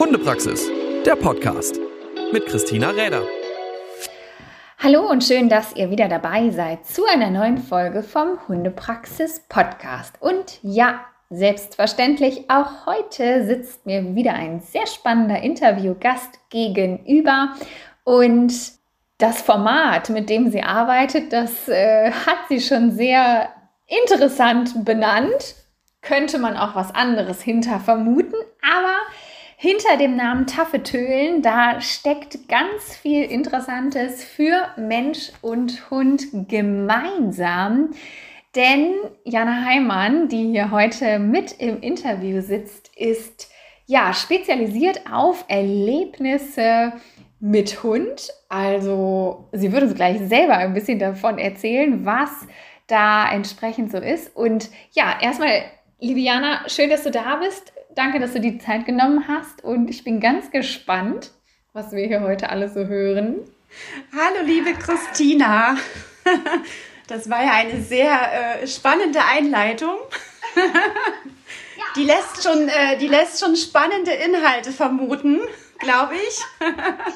Hundepraxis, der Podcast mit Christina Räder. Hallo und schön, dass ihr wieder dabei seid zu einer neuen Folge vom Hundepraxis Podcast. Und ja, selbstverständlich, auch heute sitzt mir wieder ein sehr spannender Interviewgast gegenüber. Und das Format, mit dem sie arbeitet, das äh, hat sie schon sehr interessant benannt. Könnte man auch was anderes hinter vermuten, aber hinter dem Namen Taffetölen, da steckt ganz viel Interessantes für Mensch und Hund gemeinsam. Denn Jana Heimann, die hier heute mit im Interview sitzt, ist ja spezialisiert auf Erlebnisse mit Hund. Also sie würde uns gleich selber ein bisschen davon erzählen, was da entsprechend so ist. Und ja, erstmal, liebe Jana, schön, dass du da bist. Danke, dass du die Zeit genommen hast und ich bin ganz gespannt, was wir hier heute alles so hören. Hallo, liebe Christina. Das war ja eine sehr äh, spannende Einleitung. Die lässt, schon, äh, die lässt schon spannende Inhalte vermuten glaube ich.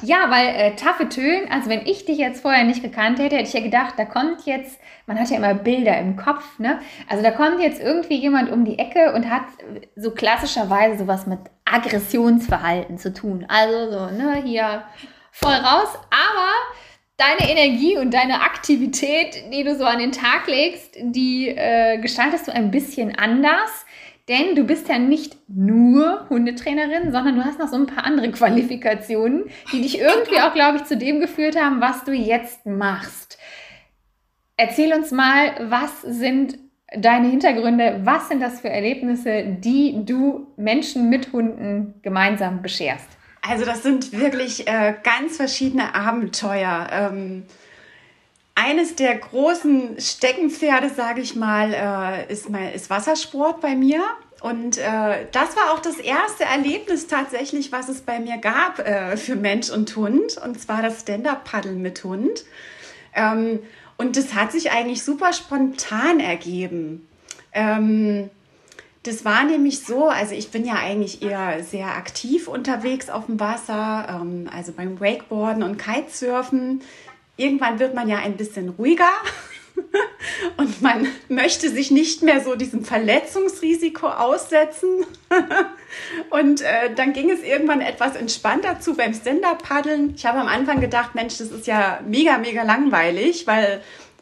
ja, weil äh, Taffetölen, also wenn ich dich jetzt vorher nicht gekannt hätte, hätte ich ja gedacht, da kommt jetzt, man hat ja immer Bilder im Kopf, ne? Also da kommt jetzt irgendwie jemand um die Ecke und hat so klassischerweise sowas mit Aggressionsverhalten zu tun. Also so, ne, hier voll raus. Aber deine Energie und deine Aktivität, die du so an den Tag legst, die äh, gestaltest du ein bisschen anders. Denn du bist ja nicht nur Hundetrainerin, sondern du hast noch so ein paar andere Qualifikationen, die dich irgendwie auch, glaube ich, zu dem geführt haben, was du jetzt machst. Erzähl uns mal, was sind deine Hintergründe, was sind das für Erlebnisse, die du Menschen mit Hunden gemeinsam bescherst? Also das sind wirklich äh, ganz verschiedene Abenteuer. Ähm eines der großen Steckenpferde, sage ich mal, äh, ist, mein, ist Wassersport bei mir. Und äh, das war auch das erste Erlebnis tatsächlich, was es bei mir gab äh, für Mensch und Hund. Und zwar das Stand-Up-Paddeln mit Hund. Ähm, und das hat sich eigentlich super spontan ergeben. Ähm, das war nämlich so, also ich bin ja eigentlich eher sehr aktiv unterwegs auf dem Wasser, ähm, also beim Wakeboarden und Kitesurfen irgendwann wird man ja ein bisschen ruhiger und man möchte sich nicht mehr so diesem Verletzungsrisiko aussetzen. und äh, dann ging es irgendwann etwas entspannter zu beim Stand-Up-Paddeln. Ich habe am Anfang gedacht, Mensch, das ist ja mega, mega langweilig, weil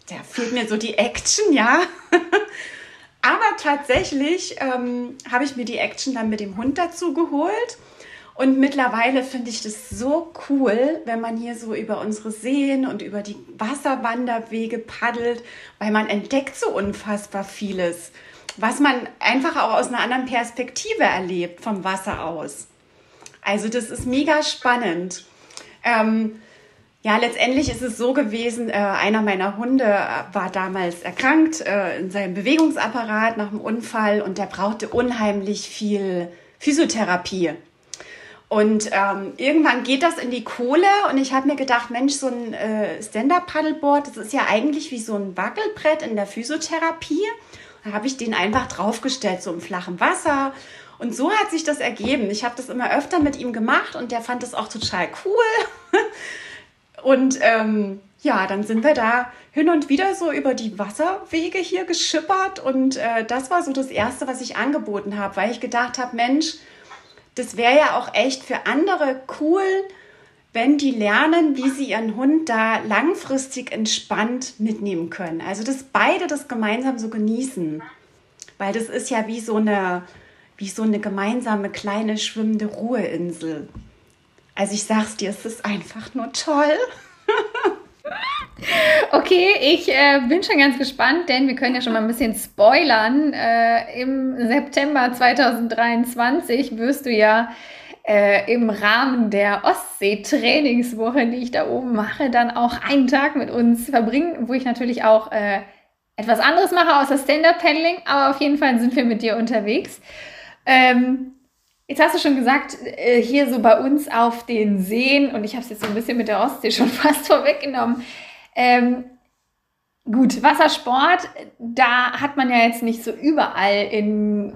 da fehlt mir so die Action, ja. Aber tatsächlich ähm, habe ich mir die Action dann mit dem Hund dazu geholt. Und mittlerweile finde ich das so cool, wenn man hier so über unsere Seen und über die Wasserwanderwege paddelt, weil man entdeckt so unfassbar vieles, was man einfach auch aus einer anderen Perspektive erlebt vom Wasser aus. Also das ist mega spannend. Ähm, ja, letztendlich ist es so gewesen, äh, einer meiner Hunde war damals erkrankt äh, in seinem Bewegungsapparat nach einem Unfall und der brauchte unheimlich viel Physiotherapie. Und ähm, irgendwann geht das in die Kohle und ich habe mir gedacht, Mensch, so ein äh, Stand-Up-Paddleboard, das ist ja eigentlich wie so ein Wackelbrett in der Physiotherapie. Da habe ich den einfach draufgestellt, so im flachen Wasser. Und so hat sich das ergeben. Ich habe das immer öfter mit ihm gemacht und der fand das auch total cool. und ähm, ja, dann sind wir da hin und wieder so über die Wasserwege hier geschippert und äh, das war so das Erste, was ich angeboten habe, weil ich gedacht habe, Mensch, das wäre ja auch echt für andere cool, wenn die lernen, wie sie ihren Hund da langfristig entspannt mitnehmen können. Also, dass beide das gemeinsam so genießen. Weil das ist ja wie so eine, wie so eine gemeinsame kleine schwimmende Ruheinsel. Also, ich sag's dir, es ist einfach nur toll. Okay, ich äh, bin schon ganz gespannt, denn wir können ja schon mal ein bisschen spoilern. Äh, Im September 2023 wirst du ja äh, im Rahmen der Ostsee-Trainingswoche, die ich da oben mache, dann auch einen Tag mit uns verbringen, wo ich natürlich auch äh, etwas anderes mache außer Stand-Up-Paddling, aber auf jeden Fall sind wir mit dir unterwegs. Ähm, Jetzt hast du schon gesagt, äh, hier so bei uns auf den Seen, und ich habe es jetzt so ein bisschen mit der Ostsee schon fast vorweggenommen, ähm, gut, Wassersport, da hat man ja jetzt nicht so überall in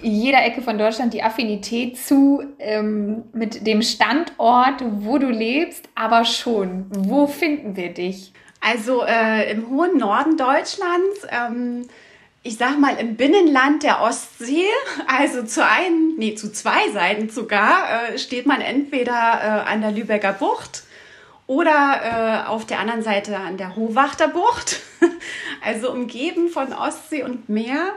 jeder Ecke von Deutschland die Affinität zu ähm, mit dem Standort, wo du lebst, aber schon. Wo finden wir dich? Also äh, im hohen Norden Deutschlands. Ähm ich sag mal, im Binnenland der Ostsee, also zu einem, nee, zu zwei Seiten sogar, äh, steht man entweder äh, an der Lübecker Bucht oder äh, auf der anderen Seite an der Hohwachter Bucht, also umgeben von Ostsee und Meer.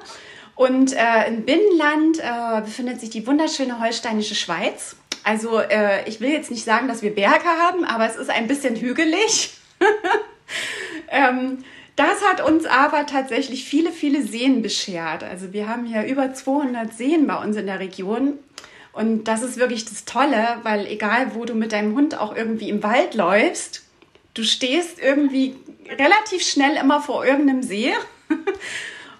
Und äh, im Binnenland äh, befindet sich die wunderschöne holsteinische Schweiz. Also äh, ich will jetzt nicht sagen, dass wir Berge haben, aber es ist ein bisschen hügelig. ähm, das hat uns aber tatsächlich viele, viele Seen beschert. Also wir haben hier über 200 Seen bei uns in der Region. Und das ist wirklich das Tolle, weil egal, wo du mit deinem Hund auch irgendwie im Wald läufst, du stehst irgendwie relativ schnell immer vor irgendeinem See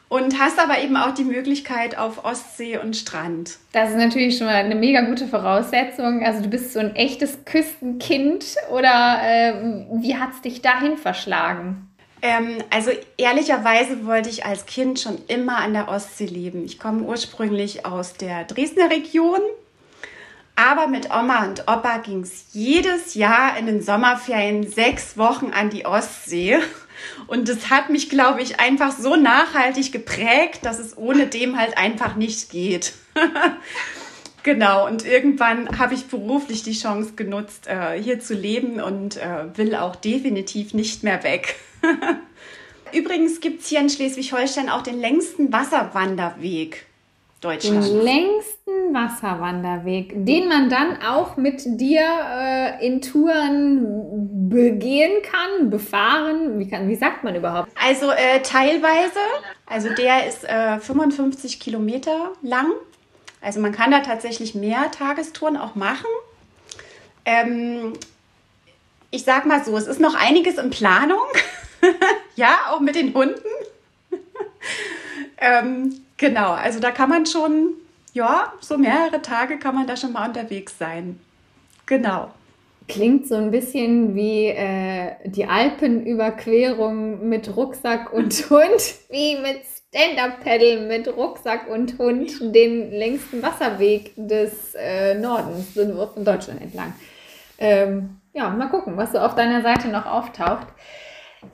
und hast aber eben auch die Möglichkeit auf Ostsee und Strand. Das ist natürlich schon mal eine mega gute Voraussetzung. Also du bist so ein echtes Küstenkind oder äh, wie hat es dich dahin verschlagen? Ähm, also ehrlicherweise wollte ich als Kind schon immer an der Ostsee leben. Ich komme ursprünglich aus der Dresdner Region, aber mit Oma und Opa ging es jedes Jahr in den Sommerferien sechs Wochen an die Ostsee. Und das hat mich, glaube ich, einfach so nachhaltig geprägt, dass es ohne dem halt einfach nicht geht. genau, und irgendwann habe ich beruflich die Chance genutzt, äh, hier zu leben und äh, will auch definitiv nicht mehr weg. Übrigens gibt es hier in Schleswig-Holstein auch den längsten Wasserwanderweg Deutschlands. Den längsten Wasserwanderweg, den man dann auch mit dir äh, in Touren begehen kann, befahren. Wie, kann, wie sagt man überhaupt? Also äh, teilweise. Also der ist äh, 55 Kilometer lang. Also man kann da tatsächlich mehr Tagestouren auch machen. Ähm, ich sag mal so, es ist noch einiges in Planung. ja, auch mit den Hunden. ähm, genau, also da kann man schon, ja, so mehrere Tage kann man da schon mal unterwegs sein. Genau. Klingt so ein bisschen wie äh, die Alpenüberquerung mit Rucksack und Hund, wie mit Stand-Up-Paddle mit Rucksack und Hund den längsten Wasserweg des äh, Nordens von Deutschland entlang. Ähm, ja, mal gucken, was so auf deiner Seite noch auftaucht.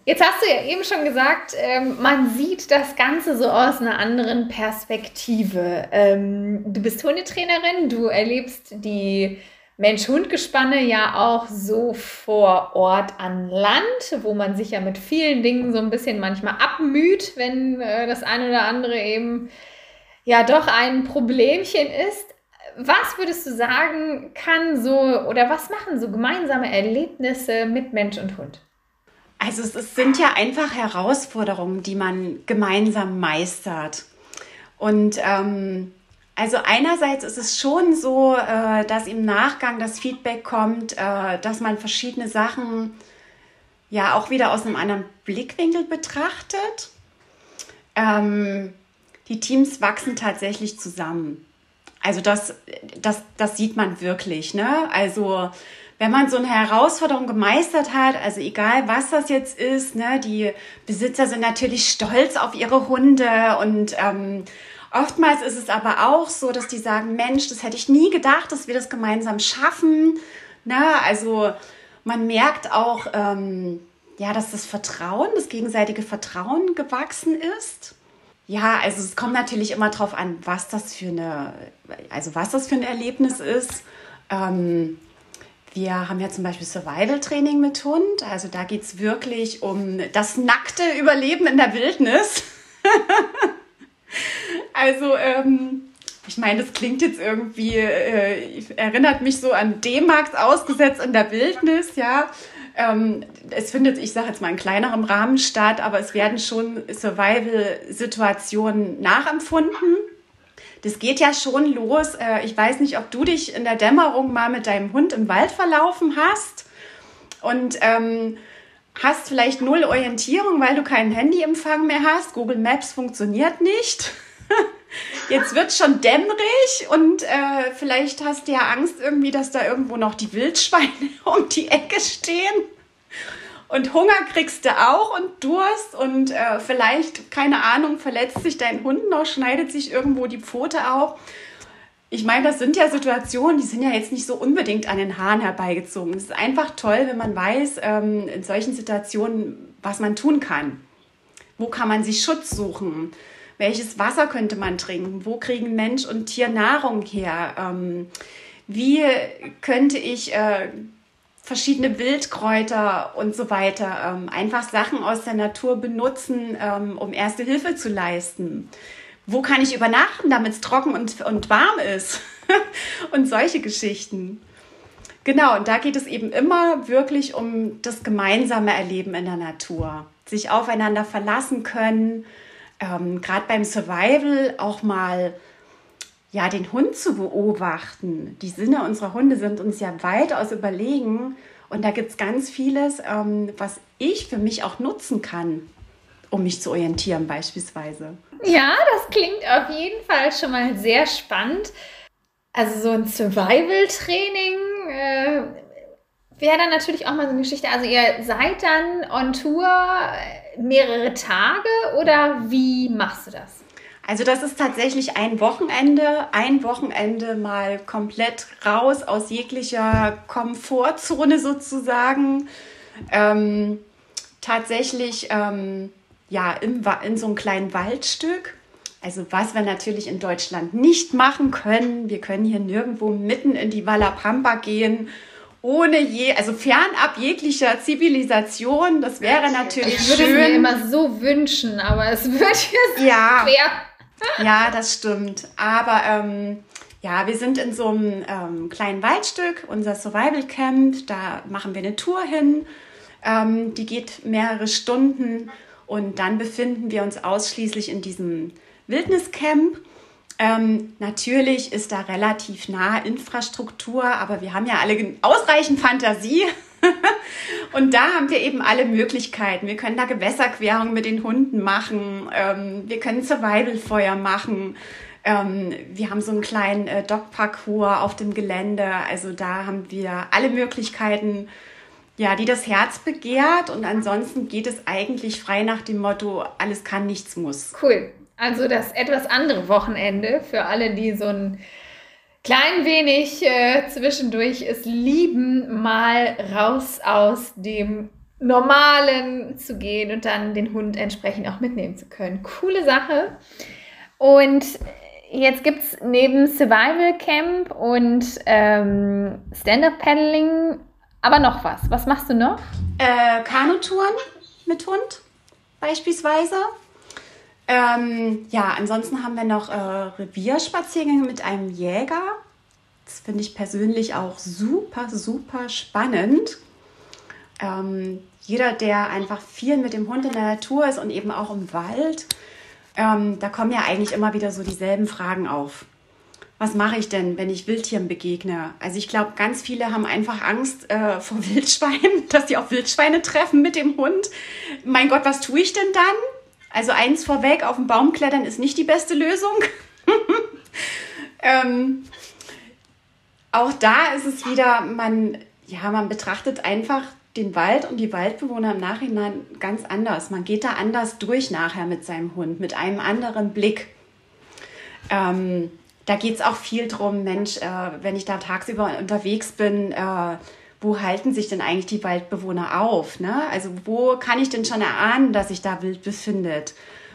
Jetzt hast du ja eben schon gesagt, ähm, man sieht das Ganze so aus einer anderen Perspektive. Ähm, du bist Hundetrainerin, du erlebst die Mensch-Hund-Gespanne ja auch so vor Ort an Land, wo man sich ja mit vielen Dingen so ein bisschen manchmal abmüht, wenn äh, das eine oder andere eben ja doch ein Problemchen ist. Was würdest du sagen, kann so oder was machen so gemeinsame Erlebnisse mit Mensch und Hund? Also es, sind ja einfach Herausforderungen, die man gemeinsam meistert. Und ähm, also einerseits ist es schon so, äh, dass im Nachgang das Feedback kommt, äh, dass man verschiedene Sachen ja auch wieder aus einem anderen Blickwinkel betrachtet. Ähm, die Teams wachsen tatsächlich zusammen. Also das, das, das sieht man wirklich. Ne? Also wenn man so eine Herausforderung gemeistert hat, also egal was das jetzt ist, ne, die Besitzer sind natürlich stolz auf ihre Hunde und ähm, oftmals ist es aber auch so, dass die sagen, Mensch, das hätte ich nie gedacht, dass wir das gemeinsam schaffen. Ne? Also man merkt auch, ähm, ja, dass das Vertrauen, das gegenseitige Vertrauen gewachsen ist. Ja, also es kommt natürlich immer darauf an, was das für eine, also was das für ein Erlebnis ist. Ähm, wir haben ja zum Beispiel Survival-Training mit Hund. Also da geht es wirklich um das nackte Überleben in der Wildnis. also, ähm, ich meine, das klingt jetzt irgendwie, äh, erinnert mich so an D-Max ausgesetzt in der Wildnis, ja. Ähm, es findet, ich sage jetzt mal, in kleinerem Rahmen statt, aber es werden schon Survival-Situationen nachempfunden. Das geht ja schon los. Äh, ich weiß nicht, ob du dich in der Dämmerung mal mit deinem Hund im Wald verlaufen hast und ähm, hast vielleicht null Orientierung, weil du keinen Handyempfang mehr hast. Google Maps funktioniert nicht. Jetzt wird schon dämmerig und äh, vielleicht hast du ja Angst irgendwie, dass da irgendwo noch die Wildschweine um die Ecke stehen. Und Hunger kriegst du auch und Durst und äh, vielleicht, keine Ahnung, verletzt sich dein Hund noch, schneidet sich irgendwo die Pfote auch. Ich meine, das sind ja Situationen, die sind ja jetzt nicht so unbedingt an den Haaren herbeigezogen. Es ist einfach toll, wenn man weiß, ähm, in solchen Situationen, was man tun kann. Wo kann man sich Schutz suchen? Welches Wasser könnte man trinken? Wo kriegen Mensch und Tier Nahrung her? Ähm, wie könnte ich äh, verschiedene Wildkräuter und so weiter, ähm, einfach Sachen aus der Natur benutzen, ähm, um erste Hilfe zu leisten. Wo kann ich übernachten, damit es trocken und, und warm ist? und solche Geschichten. Genau, und da geht es eben immer wirklich um das gemeinsame Erleben in der Natur. Sich aufeinander verlassen können, ähm, gerade beim Survival auch mal ja, den Hund zu beobachten. Die Sinne unserer Hunde sind uns ja weitaus überlegen. Und da gibt es ganz vieles, ähm, was ich für mich auch nutzen kann, um mich zu orientieren beispielsweise. Ja, das klingt auf jeden Fall schon mal sehr spannend. Also so ein Survival-Training äh, wäre dann natürlich auch mal so eine Geschichte. Also ihr seid dann on Tour mehrere Tage oder wie machst du das? Also das ist tatsächlich ein Wochenende, ein Wochenende mal komplett raus aus jeglicher Komfortzone sozusagen. Ähm, tatsächlich ähm, ja im, in so einem kleinen Waldstück. Also was wir natürlich in Deutschland nicht machen können, wir können hier nirgendwo mitten in die Wallapampa gehen ohne je, also fernab jeglicher Zivilisation. Das wäre natürlich ich würde schön. es mir immer so wünschen, aber es wird jetzt ja. schwer. Ja, das stimmt. Aber ähm, ja, wir sind in so einem ähm, kleinen Waldstück, unser Survival Camp. Da machen wir eine Tour hin. Ähm, die geht mehrere Stunden und dann befinden wir uns ausschließlich in diesem Wildniscamp. Ähm, natürlich ist da relativ nahe Infrastruktur, aber wir haben ja alle ausreichend Fantasie. und da haben wir eben alle Möglichkeiten. Wir können da Gewässerquerung mit den Hunden machen. Ähm, wir können Survival-Feuer machen. Ähm, wir haben so einen kleinen äh, Dog-Parcours auf dem Gelände. Also da haben wir alle Möglichkeiten, ja, die das Herz begehrt. Und ansonsten geht es eigentlich frei nach dem Motto, alles kann, nichts muss. Cool. Also das etwas andere Wochenende für alle, die so ein klein wenig äh, zwischendurch es lieben, mal raus aus dem Normalen zu gehen und dann den Hund entsprechend auch mitnehmen zu können. Coole Sache. Und jetzt gibt es neben Survival Camp und ähm, Stand-Up-Paddling aber noch was. Was machst du noch? Äh, Kanutouren mit Hund beispielsweise. Ähm, ja, ansonsten haben wir noch äh, Revierspaziergänge mit einem Jäger. Das finde ich persönlich auch super, super spannend. Ähm, jeder, der einfach viel mit dem Hund in der Natur ist und eben auch im Wald, ähm, da kommen ja eigentlich immer wieder so dieselben Fragen auf. Was mache ich denn, wenn ich Wildtieren begegne? Also ich glaube, ganz viele haben einfach Angst äh, vor Wildschweinen, dass sie auf Wildschweine treffen mit dem Hund. Mein Gott, was tue ich denn dann? Also eins vorweg, auf den Baum klettern ist nicht die beste Lösung. ähm, auch da ist es wieder, man, ja, man betrachtet einfach den Wald und die Waldbewohner im Nachhinein ganz anders. Man geht da anders durch nachher mit seinem Hund, mit einem anderen Blick. Ähm, da geht es auch viel drum, Mensch, äh, wenn ich da tagsüber unterwegs bin, äh, wo halten sich denn eigentlich die Waldbewohner auf? Ne? Also wo kann ich denn schon erahnen, dass sich da Wild befindet?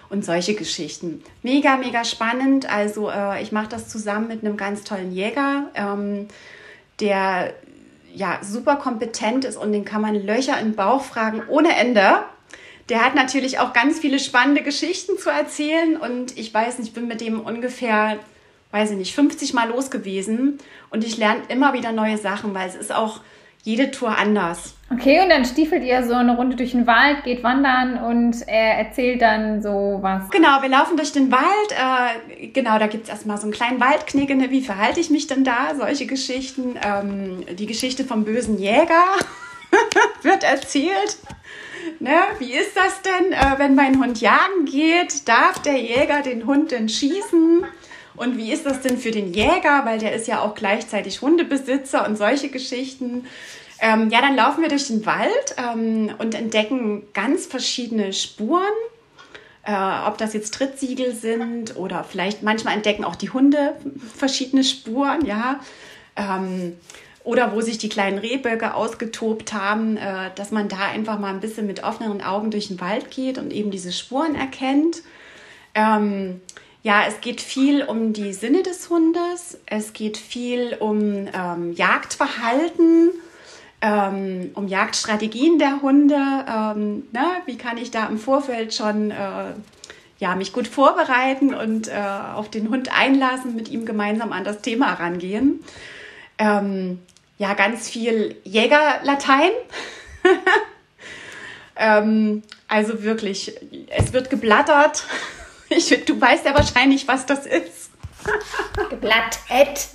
Und solche Geschichten. Mega, mega spannend. Also äh, ich mache das zusammen mit einem ganz tollen Jäger, ähm, der ja super kompetent ist und den kann man Löcher im Bauch fragen ohne Ende. Der hat natürlich auch ganz viele spannende Geschichten zu erzählen und ich weiß nicht, ich bin mit dem ungefähr, weiß ich nicht, 50 Mal los gewesen und ich lerne immer wieder neue Sachen, weil es ist auch jede Tour anders. Okay, und dann stiefelt ihr so eine Runde durch den Wald, geht wandern und er erzählt dann so was. Genau, wir laufen durch den Wald. Äh, genau, da gibt es erstmal so einen kleinen Waldknigge. Ne? Wie verhalte ich mich denn da? Solche Geschichten. Ähm, die Geschichte vom bösen Jäger wird erzählt. Ne? Wie ist das denn, äh, wenn mein Hund jagen geht? Darf der Jäger den Hund denn schießen? Und wie ist das denn für den Jäger? Weil der ist ja auch gleichzeitig Hundebesitzer und solche Geschichten. Ähm, ja, dann laufen wir durch den Wald ähm, und entdecken ganz verschiedene Spuren. Äh, ob das jetzt Trittsiegel sind oder vielleicht manchmal entdecken auch die Hunde verschiedene Spuren, ja. Ähm, oder wo sich die kleinen Rehböcke ausgetobt haben, äh, dass man da einfach mal ein bisschen mit offenen Augen durch den Wald geht und eben diese Spuren erkennt. Ähm, ja, es geht viel um die Sinne des Hundes, es geht viel um ähm, Jagdverhalten, ähm, um Jagdstrategien der Hunde. Ähm, ne? Wie kann ich da im Vorfeld schon äh, ja, mich gut vorbereiten und äh, auf den Hund einlassen, mit ihm gemeinsam an das Thema rangehen. Ähm, ja, ganz viel Jägerlatein. ähm, also wirklich, es wird geblattert. Ich, du weißt ja wahrscheinlich, was das ist. Geblattet.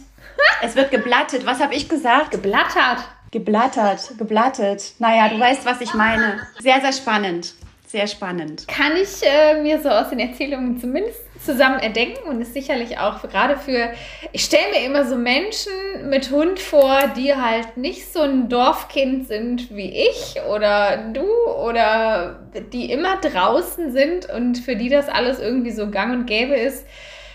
Es wird geblattet. Was habe ich gesagt? Geblattert. Geblattert, geblattet. Naja, du weißt, was ich meine. Sehr, sehr spannend. Sehr spannend. Kann ich äh, mir so aus den Erzählungen zumindest zusammen erdenken und ist sicherlich auch gerade für, ich stelle mir immer so Menschen mit Hund vor, die halt nicht so ein Dorfkind sind wie ich oder du oder die immer draußen sind und für die das alles irgendwie so gang und gäbe ist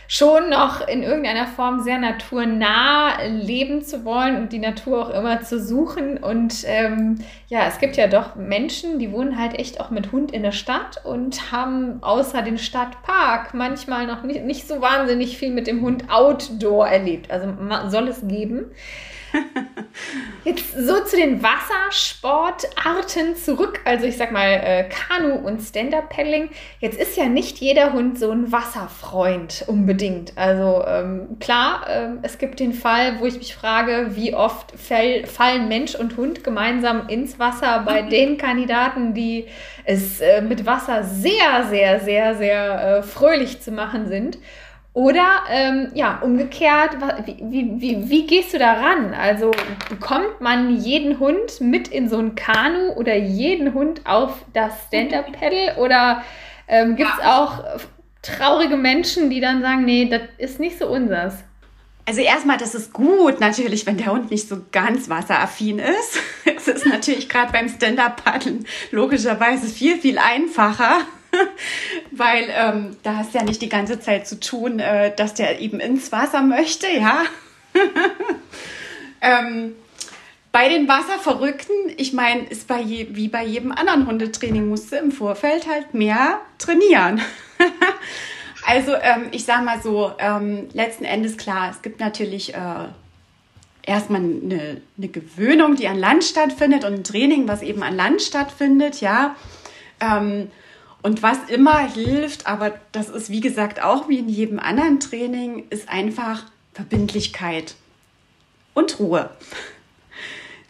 schon noch in irgendeiner Form sehr naturnah leben zu wollen und die Natur auch immer zu suchen. Und ähm, ja, es gibt ja doch Menschen, die wohnen halt echt auch mit Hund in der Stadt und haben außer den Stadtpark manchmal noch nicht, nicht so wahnsinnig viel mit dem Hund outdoor erlebt. Also soll es geben. Jetzt so zu den Wassersportarten zurück. Also ich sag mal äh, Kanu und Stand-Up-Paddling. Jetzt ist ja nicht jeder Hund so ein Wasserfreund unbedingt. Also ähm, klar, äh, es gibt den Fall, wo ich mich frage, wie oft fall, fallen Mensch und Hund gemeinsam ins Wasser bei den Kandidaten, die es äh, mit Wasser sehr, sehr, sehr, sehr äh, fröhlich zu machen sind. Oder ähm, ja, umgekehrt, wie, wie, wie, wie gehst du da ran? Also bekommt man jeden Hund mit in so ein Kanu oder jeden Hund auf das Stand-Up-Pedal? Oder ähm, gibt es ja. auch traurige Menschen, die dann sagen, nee, das ist nicht so unsers? Also erstmal, das ist gut natürlich, wenn der Hund nicht so ganz wasseraffin ist. Es ist natürlich gerade beim Stand-Up-Paddeln logischerweise viel, viel einfacher weil ähm, da hast du ja nicht die ganze Zeit zu tun, äh, dass der eben ins Wasser möchte, ja. ähm, bei den Wasserverrückten, ich meine, ist bei je, wie bei jedem anderen Hundetraining, musst du im Vorfeld halt mehr trainieren. also ähm, ich sage mal so, ähm, letzten Endes klar, es gibt natürlich äh, erstmal eine, eine Gewöhnung, die an Land stattfindet und ein Training, was eben an Land stattfindet, ja. Ähm, und was immer hilft, aber das ist wie gesagt auch wie in jedem anderen Training, ist einfach Verbindlichkeit und Ruhe.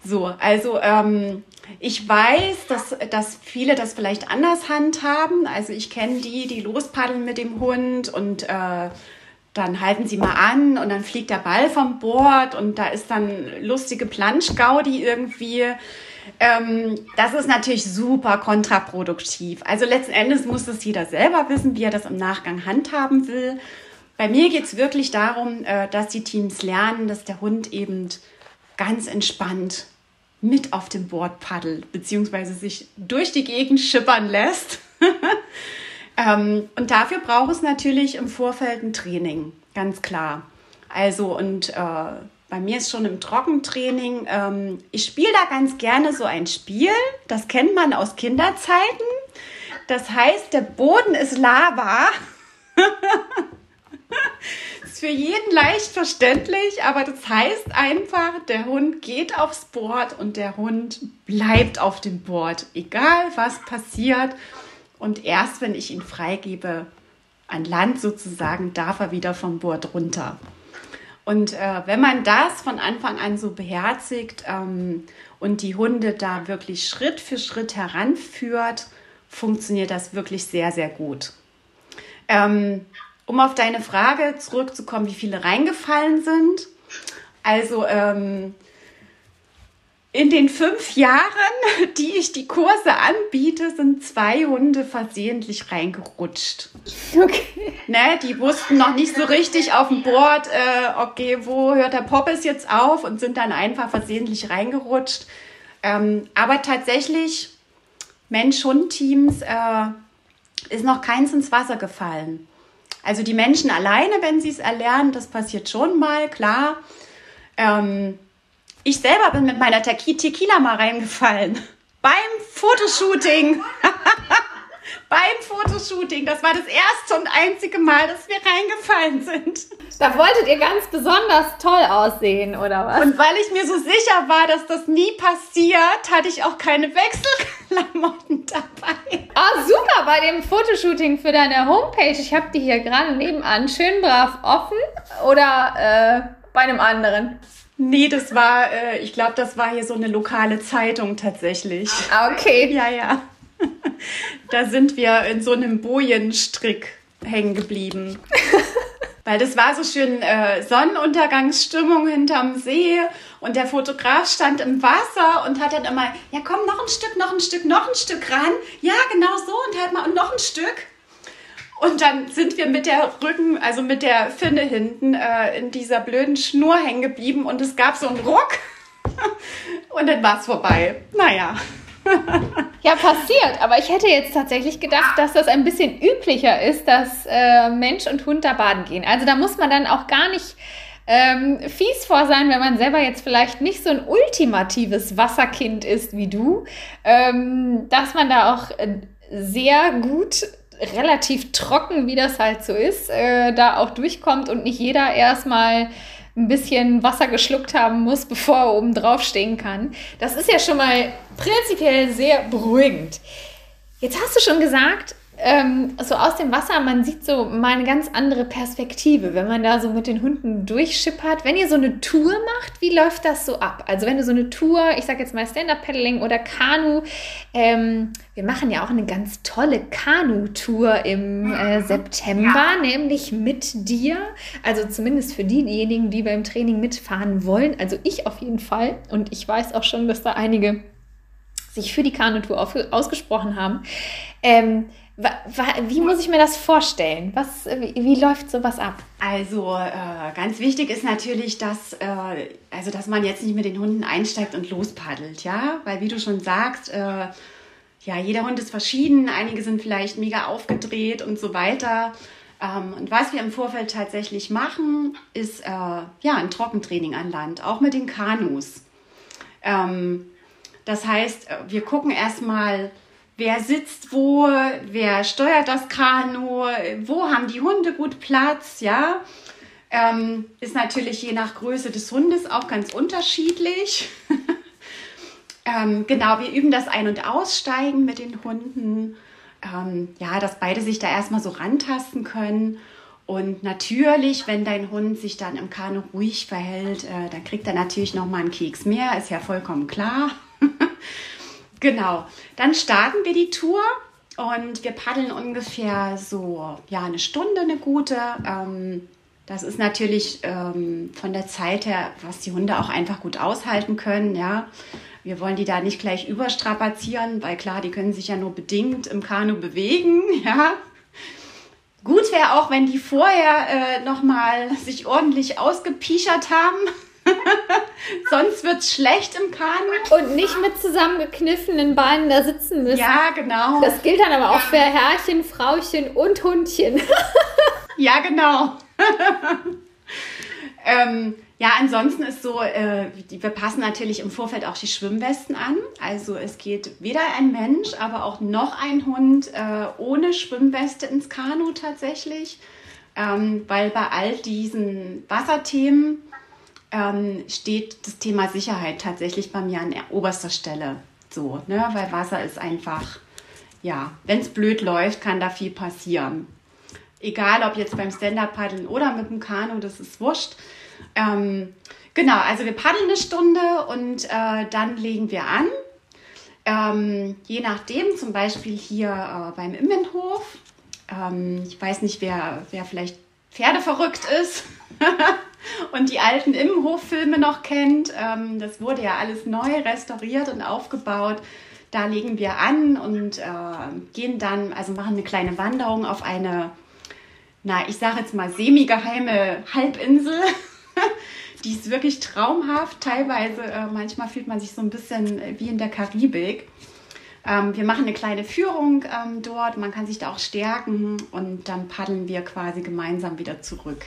So, also ähm, ich weiß, dass, dass viele das vielleicht anders handhaben. Also ich kenne die, die lospaddeln mit dem Hund und äh, dann halten sie mal an und dann fliegt der Ball vom Board und da ist dann lustige Planschgaudi irgendwie. Ähm, das ist natürlich super kontraproduktiv. Also letzten Endes muss es jeder selber wissen, wie er das im Nachgang handhaben will. Bei mir geht es wirklich darum, äh, dass die Teams lernen, dass der Hund eben ganz entspannt mit auf dem Board paddelt, beziehungsweise sich durch die Gegend schippern lässt. ähm, und dafür braucht es natürlich im Vorfeld ein Training, ganz klar. Also und äh, bei mir ist schon im Trockentraining, ähm, ich spiele da ganz gerne so ein Spiel, das kennt man aus Kinderzeiten. Das heißt, der Boden ist Lava. ist für jeden leicht verständlich, aber das heißt einfach, der Hund geht aufs Board und der Hund bleibt auf dem Board, egal was passiert. Und erst wenn ich ihn freigebe, an Land sozusagen, darf er wieder vom Board runter. Und äh, wenn man das von Anfang an so beherzigt ähm, und die Hunde da wirklich Schritt für Schritt heranführt, funktioniert das wirklich sehr, sehr gut. Ähm, um auf deine Frage zurückzukommen, wie viele reingefallen sind. Also ähm, in den fünf Jahren, die ich die Kurse anbiete, sind zwei Hunde versehentlich reingerutscht. Okay. Ne, die wussten noch nicht so richtig auf dem Board, äh, okay, wo hört der Poppes jetzt auf und sind dann einfach versehentlich reingerutscht. Ähm, aber tatsächlich, Mensch-Hund-Teams äh, ist noch keins ins Wasser gefallen. Also die Menschen alleine, wenn sie es erlernen, das passiert schon mal, klar. Ähm, ich selber bin mit meiner Tequila mal reingefallen. Beim Fotoshooting. Beim Fotoshooting. Das war das erste und einzige Mal, dass wir reingefallen sind. Da wolltet ihr ganz besonders toll aussehen, oder was? Und weil ich mir so sicher war, dass das nie passiert, hatte ich auch keine Wechselklamotten dabei. Ah, super, bei dem Fotoshooting für deine Homepage. Ich habe die hier gerade nebenan schön brav offen. Oder äh, bei einem anderen? Nee, das war, äh, ich glaube, das war hier so eine lokale Zeitung tatsächlich. Ah, okay. Ja, ja. da sind wir in so einem Bojenstrick hängen geblieben. Weil das war so schön äh, Sonnenuntergangsstimmung hinterm See und der Fotograf stand im Wasser und hat dann immer, ja komm, noch ein Stück, noch ein Stück, noch ein Stück ran. Ja, genau so und halt mal und noch ein Stück. Und dann sind wir mit der Rücken, also mit der Finne hinten äh, in dieser blöden Schnur hängen geblieben und es gab so einen Ruck und dann war es vorbei. Naja. Ja, passiert. Aber ich hätte jetzt tatsächlich gedacht, dass das ein bisschen üblicher ist, dass äh, Mensch und Hund da baden gehen. Also da muss man dann auch gar nicht ähm, fies vor sein, wenn man selber jetzt vielleicht nicht so ein ultimatives Wasserkind ist wie du, ähm, dass man da auch äh, sehr gut relativ trocken, wie das halt so ist, äh, da auch durchkommt und nicht jeder erstmal ein bisschen Wasser geschluckt haben muss, bevor er oben drauf stehen kann. Das ist ja schon mal prinzipiell sehr beruhigend. Jetzt hast du schon gesagt, ähm, so aus dem Wasser, man sieht so mal eine ganz andere Perspektive, wenn man da so mit den Hunden durchschippert. Wenn ihr so eine Tour macht, wie läuft das so ab? Also wenn du so eine Tour, ich sage jetzt mal Stand-Up-Paddling oder Kanu, ähm, wir machen ja auch eine ganz tolle Kanu-Tour im äh, September, ja. nämlich mit dir. Also zumindest für diejenigen, die beim Training mitfahren wollen. Also ich auf jeden Fall. Und ich weiß auch schon, dass da einige sich für die Kanutour ausgesprochen haben. Ähm, wie muss ich mir das vorstellen? Was, wie, wie läuft sowas ab? Also äh, ganz wichtig ist natürlich, dass, äh, also dass man jetzt nicht mit den Hunden einsteigt und lospaddelt, ja, weil wie du schon sagst, äh, ja, jeder Hund ist verschieden, einige sind vielleicht mega aufgedreht und so weiter. Ähm, und was wir im Vorfeld tatsächlich machen, ist äh, ja ein Trockentraining an Land, auch mit den Kanus. Ähm, das heißt, äh, wir gucken erstmal, wer sitzt wo, wer steuert das Kanu, wo haben die Hunde gut Platz, ja. Ähm, ist natürlich je nach Größe des Hundes auch ganz unterschiedlich. ähm, genau, wir üben das Ein- und Aussteigen mit den Hunden. Ähm, ja, dass beide sich da erstmal so rantasten können. Und natürlich, wenn dein Hund sich dann im Kanu ruhig verhält, äh, dann kriegt er natürlich noch mal einen Keks mehr, ist ja vollkommen klar. Genau. Dann starten wir die Tour und wir paddeln ungefähr so ja eine Stunde eine gute. Ähm, das ist natürlich ähm, von der Zeit her, was die Hunde auch einfach gut aushalten können. Ja, wir wollen die da nicht gleich überstrapazieren, weil klar, die können sich ja nur bedingt im Kanu bewegen. Ja, gut wäre auch, wenn die vorher äh, noch mal sich ordentlich ausgepiechert haben. Sonst wird es schlecht im Kanu. Und nicht mit zusammengekniffenen Beinen da sitzen müssen. Ja, genau. Das gilt dann aber auch für Herrchen, Frauchen und Hundchen. ja, genau. ähm, ja, ansonsten ist so, äh, wir passen natürlich im Vorfeld auch die Schwimmwesten an. Also es geht weder ein Mensch, aber auch noch ein Hund äh, ohne Schwimmweste ins Kanu tatsächlich. Ähm, weil bei all diesen Wasserthemen ähm, steht das Thema Sicherheit tatsächlich bei mir an oberster Stelle. So, ne? Weil Wasser ist einfach, ja, wenn es blöd läuft, kann da viel passieren. Egal ob jetzt beim Stand-Up-Paddeln oder mit dem Kanu, das ist wurscht. Ähm, genau, also wir paddeln eine Stunde und äh, dann legen wir an. Ähm, je nachdem, zum Beispiel hier äh, beim Immenhof. Ähm, ich weiß nicht, wer, wer vielleicht pferdeverrückt ist. und die alten Immenhof-Filme noch kennt. Ähm, das wurde ja alles neu restauriert und aufgebaut. Da legen wir an und äh, gehen dann, also machen eine kleine Wanderung auf eine, na, ich sage jetzt mal semi-geheime Halbinsel. Die ist wirklich traumhaft. Teilweise, äh, manchmal fühlt man sich so ein bisschen wie in der Karibik. Ähm, wir machen eine kleine Führung ähm, dort. Man kann sich da auch stärken und dann paddeln wir quasi gemeinsam wieder zurück.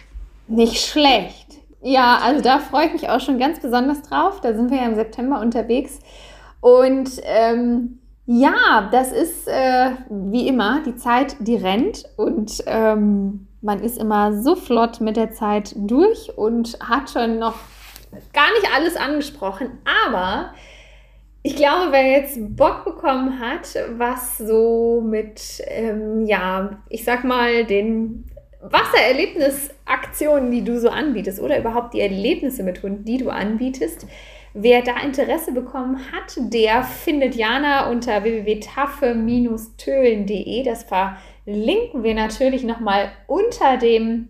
Nicht schlecht. Ja, also da freue ich mich auch schon ganz besonders drauf. Da sind wir ja im September unterwegs. Und ähm, ja, das ist äh, wie immer die Zeit, die rennt und ähm, man ist immer so flott mit der Zeit durch und hat schon noch gar nicht alles angesprochen. Aber ich glaube, wer jetzt Bock bekommen hat, was so mit, ähm, ja, ich sag mal, den Wassererlebnisaktionen, die du so anbietest, oder überhaupt die Erlebnisse mit Hunden, die du anbietest, wer da Interesse bekommen hat, der findet Jana unter www.taffe-tölen.de. Das verlinken wir natürlich nochmal unter dem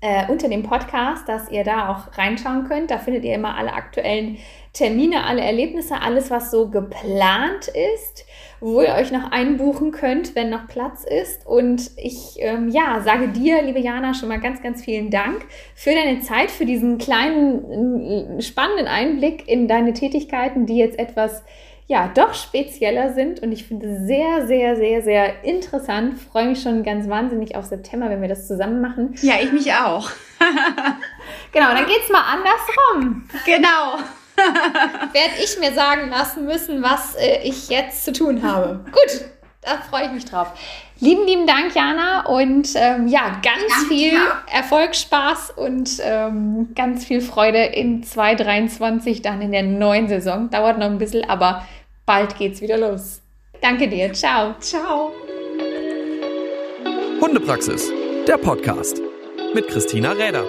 äh, unter dem Podcast, dass ihr da auch reinschauen könnt. Da findet ihr immer alle aktuellen Termine, alle Erlebnisse, alles, was so geplant ist, wo ihr euch noch einbuchen könnt, wenn noch Platz ist. Und ich ähm, ja, sage dir, liebe Jana, schon mal ganz, ganz vielen Dank für deine Zeit, für diesen kleinen, spannenden Einblick in deine Tätigkeiten, die jetzt etwas ja, doch spezieller sind und ich finde es sehr, sehr, sehr, sehr interessant. Freue mich schon ganz wahnsinnig auf September, wenn wir das zusammen machen. Ja, ich mich auch. genau, dann geht es mal andersrum. Genau. Werde ich mir sagen lassen müssen, was äh, ich jetzt zu tun habe. Gut, da freue ich mich drauf. Lieben, lieben Dank, Jana. Und ähm, ja, ganz Danke. viel Erfolg, Spaß und ähm, ganz viel Freude in 2023, dann in der neuen Saison. Dauert noch ein bisschen, aber bald geht's wieder los. Danke dir. Ciao. Ciao. Hundepraxis, der Podcast mit Christina Räder.